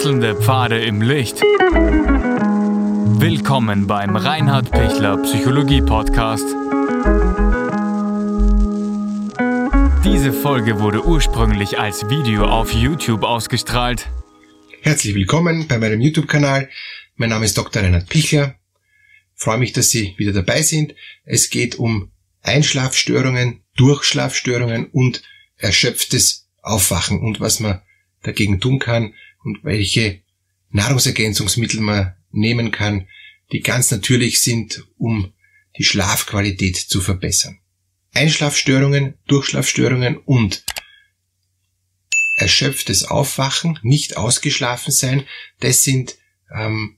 Wechselnde Pfade im Licht. Willkommen beim Reinhard Pichler Psychologie Podcast. Diese Folge wurde ursprünglich als Video auf YouTube ausgestrahlt. Herzlich willkommen bei meinem YouTube-Kanal. Mein Name ist Dr. Reinhard Pichler. Ich freue mich, dass Sie wieder dabei sind. Es geht um Einschlafstörungen, Durchschlafstörungen und erschöpftes Aufwachen und was man dagegen tun kann und welche Nahrungsergänzungsmittel man nehmen kann, die ganz natürlich sind, um die Schlafqualität zu verbessern. Einschlafstörungen, Durchschlafstörungen und erschöpftes Aufwachen, nicht ausgeschlafen sein, das sind ähm,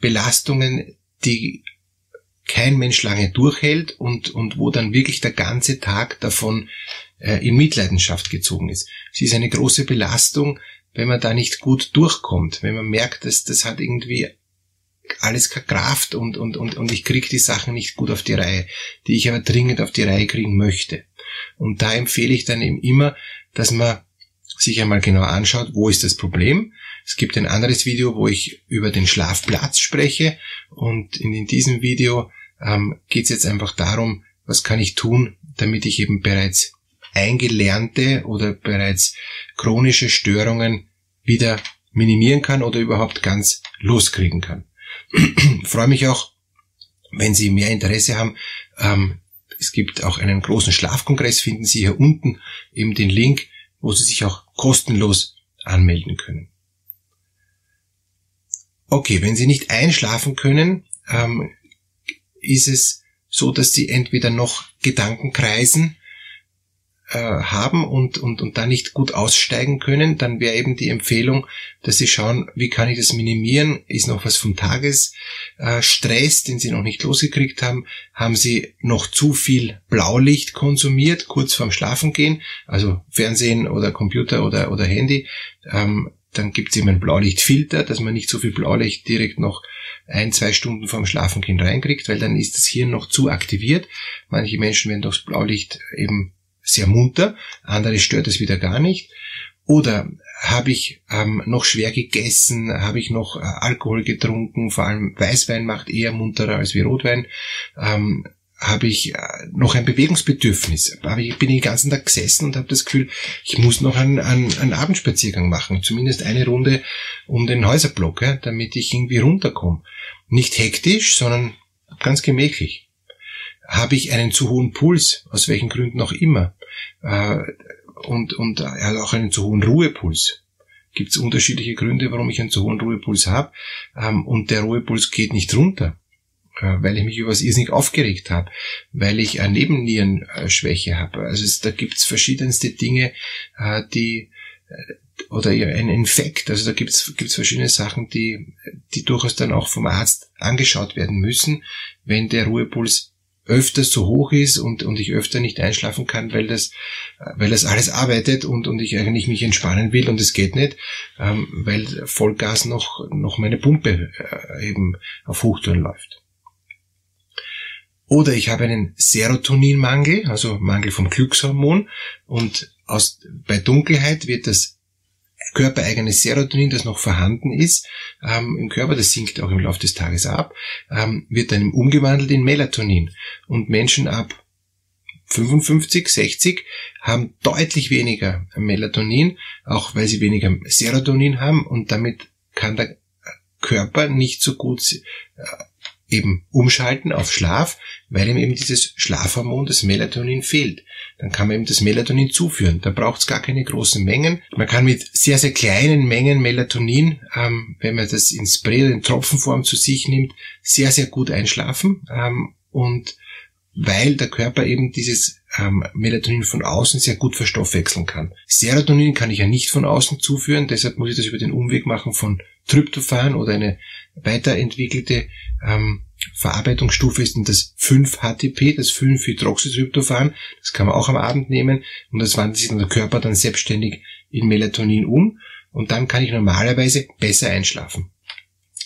Belastungen, die kein Mensch lange durchhält und, und wo dann wirklich der ganze Tag davon äh, in Mitleidenschaft gezogen ist. Es ist eine große Belastung, wenn man da nicht gut durchkommt, wenn man merkt, dass das hat irgendwie alles Kraft und, und, und, und ich kriege die Sachen nicht gut auf die Reihe, die ich aber dringend auf die Reihe kriegen möchte. Und da empfehle ich dann eben immer, dass man sich einmal genau anschaut, wo ist das Problem. Es gibt ein anderes Video, wo ich über den Schlafplatz spreche und in, in diesem Video ähm, geht es jetzt einfach darum, was kann ich tun, damit ich eben bereits eingelernte oder bereits chronische Störungen wieder minimieren kann oder überhaupt ganz loskriegen kann. freue mich auch, wenn Sie mehr Interesse haben. Ähm, es gibt auch einen großen Schlafkongress, finden Sie hier unten eben den Link, wo Sie sich auch kostenlos anmelden können. Okay, wenn Sie nicht einschlafen können, ähm, ist es so, dass Sie entweder noch Gedanken kreisen äh, haben und, und, und da nicht gut aussteigen können, dann wäre eben die Empfehlung, dass sie schauen, wie kann ich das minimieren? Ist noch was vom Tagesstress, den sie noch nicht losgekriegt haben? Haben sie noch zu viel Blaulicht konsumiert, kurz vorm Schlafengehen? Also Fernsehen oder Computer oder, oder Handy. Ähm, dann gibt es eben einen Blaulichtfilter, dass man nicht so viel Blaulicht direkt noch ein, zwei Stunden vorm Schlafengehen reinkriegt, weil dann ist das Hirn noch zu aktiviert. Manche Menschen werden durchs Blaulicht eben sehr munter, andere stört es wieder gar nicht. Oder habe ich ähm, noch schwer gegessen, habe ich noch äh, Alkohol getrunken, vor allem Weißwein macht eher munterer als wie Rotwein. Ähm, habe ich äh, noch ein Bewegungsbedürfnis. Aber ich bin den ganzen Tag gesessen und habe das Gefühl, ich muss noch einen, einen, einen Abendspaziergang machen. Zumindest eine Runde um den Häuserblock, ja, damit ich irgendwie runterkomme. Nicht hektisch, sondern ganz gemächlich habe ich einen zu hohen Puls, aus welchen Gründen auch immer, äh, und, und er hat auch einen zu hohen Ruhepuls. Gibt es unterschiedliche Gründe, warum ich einen zu hohen Ruhepuls habe, ähm, und der Ruhepuls geht nicht runter, äh, weil ich mich über was irrsinnig aufgeregt habe, weil ich eine Nebennierenschwäche habe. Also es, da gibt es verschiedenste Dinge, äh, die oder ein Infekt. Also da gibt es verschiedene Sachen, die, die durchaus dann auch vom Arzt angeschaut werden müssen, wenn der Ruhepuls öfter so hoch ist und, und ich öfter nicht einschlafen kann, weil das, weil das alles arbeitet und, und ich eigentlich mich entspannen will und es geht nicht, ähm, weil Vollgas noch, noch meine Pumpe äh, eben auf Hochtouren läuft. Oder ich habe einen Serotoninmangel, also Mangel vom Glückshormon und aus, bei Dunkelheit wird das körpereigenes Serotonin, das noch vorhanden ist ähm, im Körper, das sinkt auch im Laufe des Tages ab, ähm, wird dann umgewandelt in Melatonin. Und Menschen ab 55, 60 haben deutlich weniger Melatonin, auch weil sie weniger Serotonin haben und damit kann der Körper nicht so gut äh, eben umschalten auf Schlaf, weil ihm eben dieses Schlafhormon, das Melatonin fehlt. Dann kann man eben das Melatonin zuführen. Da braucht es gar keine großen Mengen. Man kann mit sehr, sehr kleinen Mengen Melatonin, ähm, wenn man das in Spray oder in Tropfenform zu sich nimmt, sehr, sehr gut einschlafen. Ähm, und weil der Körper eben dieses ähm, Melatonin von außen sehr gut verstoffwechseln kann. Serotonin kann ich ja nicht von außen zuführen, deshalb muss ich das über den Umweg machen von Tryptophan oder eine weiterentwickelte ähm, Verarbeitungsstufe ist das 5-HTP, das 5-Hydroxytryptophan. Das kann man auch am Abend nehmen und das wandelt sich dann der Körper dann selbstständig in Melatonin um und dann kann ich normalerweise besser einschlafen.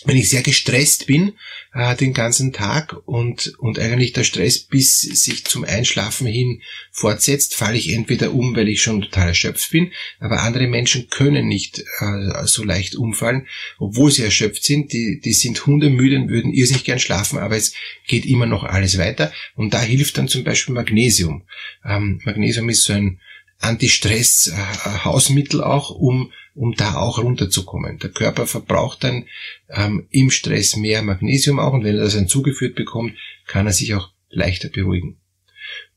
Wenn ich sehr gestresst bin äh, den ganzen Tag und, und eigentlich der Stress bis sich zum Einschlafen hin fortsetzt, falle ich entweder um, weil ich schon total erschöpft bin, aber andere Menschen können nicht äh, so leicht umfallen, obwohl sie erschöpft sind. Die, die sind hundemüde und würden irrsinnig gern schlafen, aber es geht immer noch alles weiter. Und da hilft dann zum Beispiel Magnesium. Ähm, Magnesium ist so ein Anti-Stress-Hausmittel auch, um, um da auch runterzukommen. Der Körper verbraucht dann ähm, im Stress mehr Magnesium auch und wenn er das dann zugeführt bekommt, kann er sich auch leichter beruhigen.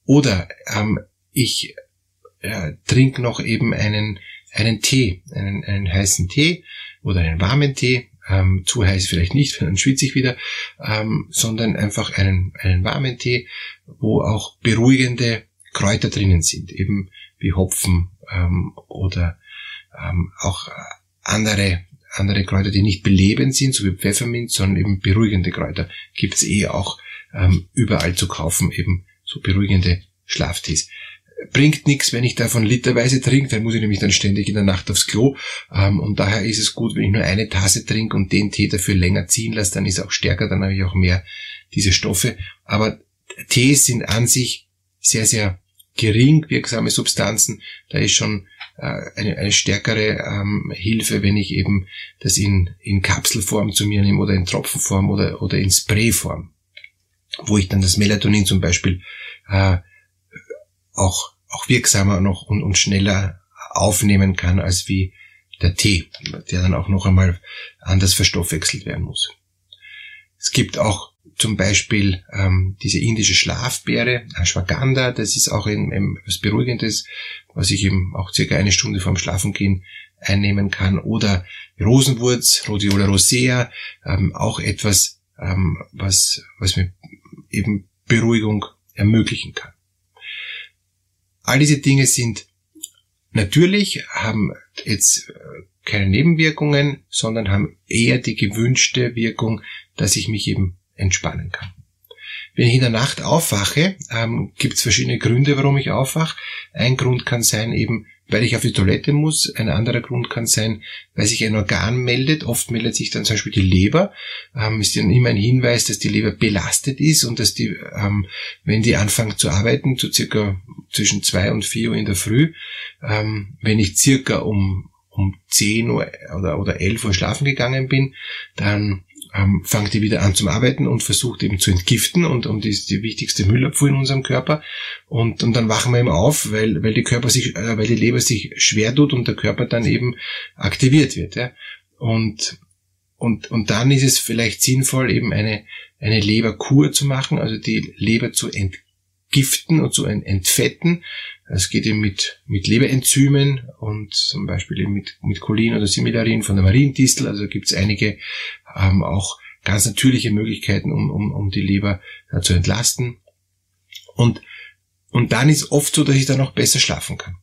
Oder ähm, ich äh, trinke noch eben einen, einen Tee, einen, einen heißen Tee oder einen warmen Tee, ähm, zu heiß vielleicht nicht, dann schwitze ich wieder, ähm, sondern einfach einen, einen warmen Tee, wo auch beruhigende Kräuter drinnen sind, eben wie Hopfen ähm, oder ähm, auch andere andere Kräuter, die nicht belebend sind, so wie Pfefferminz, sondern eben beruhigende Kräuter, gibt's eh auch ähm, überall zu kaufen, eben so beruhigende Schlaftees. Bringt nichts, wenn ich davon literweise trinke, dann muss ich nämlich dann ständig in der Nacht aufs Klo. Ähm, und daher ist es gut, wenn ich nur eine Tasse trinke und den Tee dafür länger ziehen lasse, dann ist er auch stärker, dann habe ich auch mehr diese Stoffe. Aber Tees sind an sich sehr, sehr gering wirksame Substanzen. Da ist schon äh, eine, eine stärkere ähm, Hilfe, wenn ich eben das in, in Kapselform zu mir nehme oder in Tropfenform oder, oder in Sprayform, wo ich dann das Melatonin zum Beispiel äh, auch, auch wirksamer noch und, und schneller aufnehmen kann als wie der Tee, der dann auch noch einmal anders verstoffwechselt werden muss. Es gibt auch zum Beispiel ähm, diese indische Schlafbeere, Ashwagandha, das ist auch ein, ein, was Beruhigendes, was ich eben auch circa eine Stunde vorm Schlafengehen einnehmen kann. Oder Rosenwurz, Rhodiola rosea, ähm, auch etwas, ähm, was, was mir eben Beruhigung ermöglichen kann. All diese Dinge sind natürlich, haben jetzt äh, keine Nebenwirkungen, sondern haben eher die gewünschte Wirkung, dass ich mich eben entspannen kann. Wenn ich in der Nacht aufwache, ähm, gibt es verschiedene Gründe, warum ich aufwache. Ein Grund kann sein eben, weil ich auf die Toilette muss. Ein anderer Grund kann sein, weil sich ein Organ meldet. Oft meldet sich dann zum Beispiel die Leber. Ähm, ist dann immer ein Hinweis, dass die Leber belastet ist und dass die, ähm, wenn die anfangen zu arbeiten, so circa zwischen zwei und vier Uhr in der Früh, ähm, wenn ich circa um um 10 Uhr oder, oder 11 Uhr schlafen gegangen bin, dann ähm, fängt die wieder an zum Arbeiten und versucht eben zu entgiften und, und ist die wichtigste Müllabfuhr in unserem Körper. Und, und dann wachen wir eben auf, weil, weil die Körper sich, äh, weil die Leber sich schwer tut und der Körper dann eben aktiviert wird. Ja. Und, und, und dann ist es vielleicht sinnvoll, eben eine, eine Leberkur zu machen, also die Leber zu entgiften und zu entfetten. Es geht eben mit, mit Leberenzymen und zum Beispiel eben mit, mit Cholin oder Similarin von der Mariendistel. Also gibt es einige ähm, auch ganz natürliche Möglichkeiten, um, um, um die Leber äh, zu entlasten. Und, und dann ist oft so, dass ich dann auch besser schlafen kann.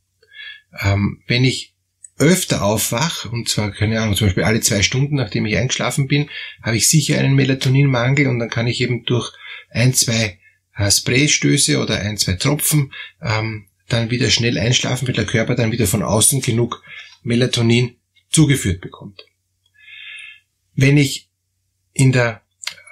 Ähm, wenn ich öfter aufwach, und zwar, keine Ahnung, zum Beispiel alle zwei Stunden, nachdem ich eingeschlafen bin, habe ich sicher einen Melatoninmangel und dann kann ich eben durch ein, zwei äh, Spraystöße oder ein, zwei Tropfen ähm, dann wieder schnell einschlafen, weil der Körper dann wieder von außen genug Melatonin zugeführt bekommt. Wenn ich in der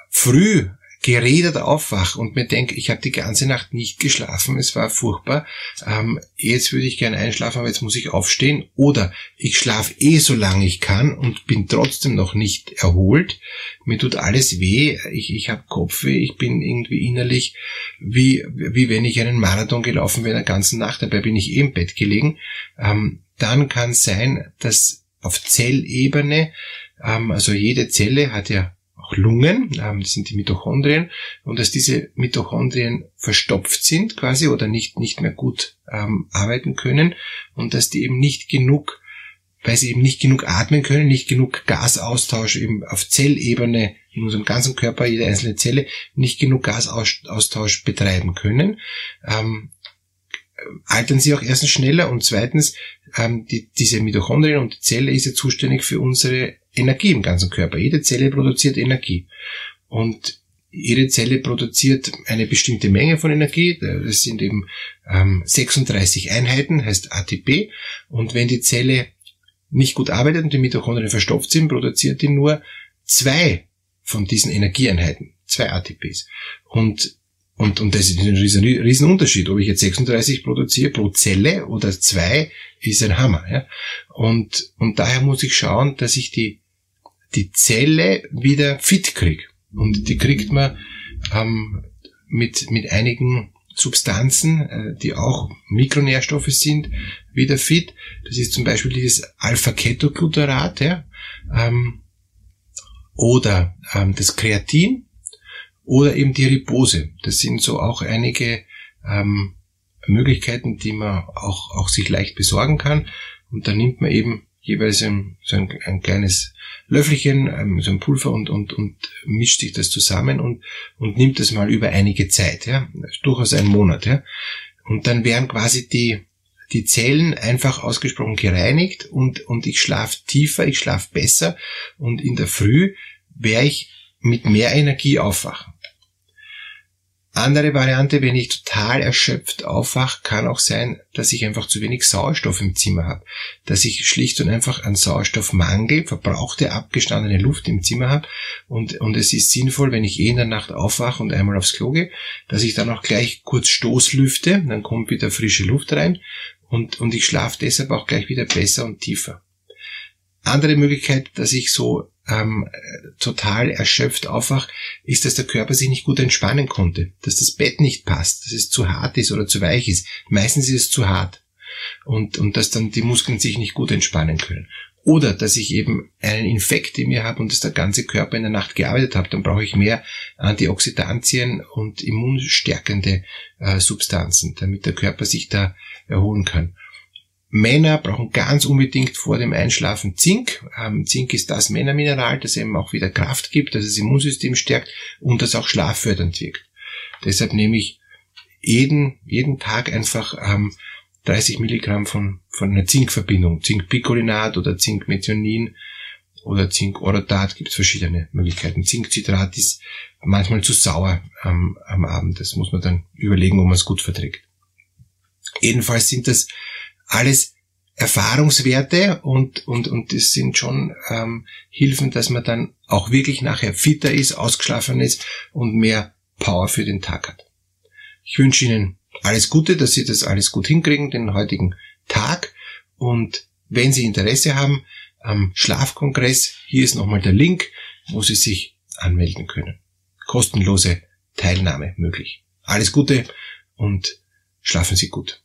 Früh geredet aufwach und mir denke, ich habe die ganze Nacht nicht geschlafen, es war furchtbar, ähm, jetzt würde ich gerne einschlafen, aber jetzt muss ich aufstehen. Oder ich schlafe eh so lange ich kann und bin trotzdem noch nicht erholt. Mir tut alles weh, ich, ich habe Kopfweh, ich bin irgendwie innerlich wie, wie wenn ich einen Marathon gelaufen wäre der ganzen Nacht, dabei bin ich eh im Bett gelegen. Ähm, dann kann sein, dass auf Zellebene, also jede Zelle hat ja auch Lungen, ähm, das sind die Mitochondrien, und dass diese Mitochondrien verstopft sind quasi oder nicht, nicht mehr gut ähm, arbeiten können und dass die eben nicht genug, weil sie eben nicht genug atmen können, nicht genug Gasaustausch eben auf Zellebene in unserem ganzen Körper, jede einzelne Zelle, nicht genug Gasaustausch betreiben können. Ähm, altern sie auch erstens schneller und zweitens ähm, die, diese Mitochondrien und die Zelle ist ja zuständig für unsere Energie im ganzen Körper. Jede Zelle produziert Energie. Und jede Zelle produziert eine bestimmte Menge von Energie. Das sind eben ähm, 36 Einheiten, heißt ATP. Und wenn die Zelle nicht gut arbeitet und die Mitochondrien verstopft sind, produziert die nur zwei von diesen Energieeinheiten, zwei ATPs. Und, und, und das ist ein riesen, riesen Unterschied. Ob ich jetzt 36 produziere pro Zelle oder zwei, ist ein Hammer. Ja? Und, und daher muss ich schauen, dass ich die, die Zelle wieder fit kriege. Und die kriegt man ähm, mit, mit einigen Substanzen, äh, die auch Mikronährstoffe sind, wieder fit. Das ist zum Beispiel dieses Alpha-Ketoglutarat ja, ähm, oder ähm, das Kreatin oder eben die Ribose. Das sind so auch einige ähm, Möglichkeiten, die man auch, auch sich leicht besorgen kann. Und da nimmt man eben jeweils ein, so ein, ein kleines Löffelchen, ähm, so ein Pulver und, und, und mischt sich das zusammen und, und nimmt das mal über einige Zeit, ja, durchaus einen Monat, ja. Und dann werden quasi die, die Zellen einfach ausgesprochen gereinigt und, und ich schlafe tiefer, ich schlafe besser und in der Früh werde ich mit mehr Energie aufwachen. Andere Variante, wenn ich total erschöpft aufwache, kann auch sein, dass ich einfach zu wenig Sauerstoff im Zimmer habe. Dass ich schlicht und einfach einen Sauerstoffmangel, verbrauchte, abgestandene Luft im Zimmer habe. Und, und es ist sinnvoll, wenn ich eh in der Nacht aufwache und einmal aufs Klo gehe, dass ich dann auch gleich kurz Stoßlüfte, dann kommt wieder frische Luft rein und, und ich schlafe deshalb auch gleich wieder besser und tiefer. Andere Möglichkeit, dass ich so ähm, total erschöpft aufwach, ist, dass der Körper sich nicht gut entspannen konnte, dass das Bett nicht passt, dass es zu hart ist oder zu weich ist. Meistens ist es zu hart und, und dass dann die Muskeln sich nicht gut entspannen können. Oder dass ich eben einen Infekt in mir habe und dass der ganze Körper in der Nacht gearbeitet hat, dann brauche ich mehr Antioxidantien und immunstärkende äh, Substanzen, damit der Körper sich da erholen kann. Männer brauchen ganz unbedingt vor dem Einschlafen Zink. Ähm, Zink ist das Männermineral, das eben auch wieder Kraft gibt, das das Immunsystem stärkt und das auch schlaffördernd wirkt. Deshalb nehme ich jeden, jeden Tag einfach ähm, 30 Milligramm von, von einer Zinkverbindung, Zinkpicolinat oder Zinkmethionin oder Zinkorotat, gibt es verschiedene Möglichkeiten. Zinkcitrat ist manchmal zu sauer ähm, am Abend, das muss man dann überlegen, ob man es gut verträgt. Jedenfalls sind das alles Erfahrungswerte und, und, und das sind schon ähm, Hilfen, dass man dann auch wirklich nachher fitter ist, ausgeschlafen ist und mehr Power für den Tag hat. Ich wünsche Ihnen alles Gute, dass Sie das alles gut hinkriegen, den heutigen Tag. Und wenn Sie Interesse haben am Schlafkongress, hier ist nochmal der Link, wo Sie sich anmelden können. Kostenlose Teilnahme möglich. Alles Gute und schlafen Sie gut.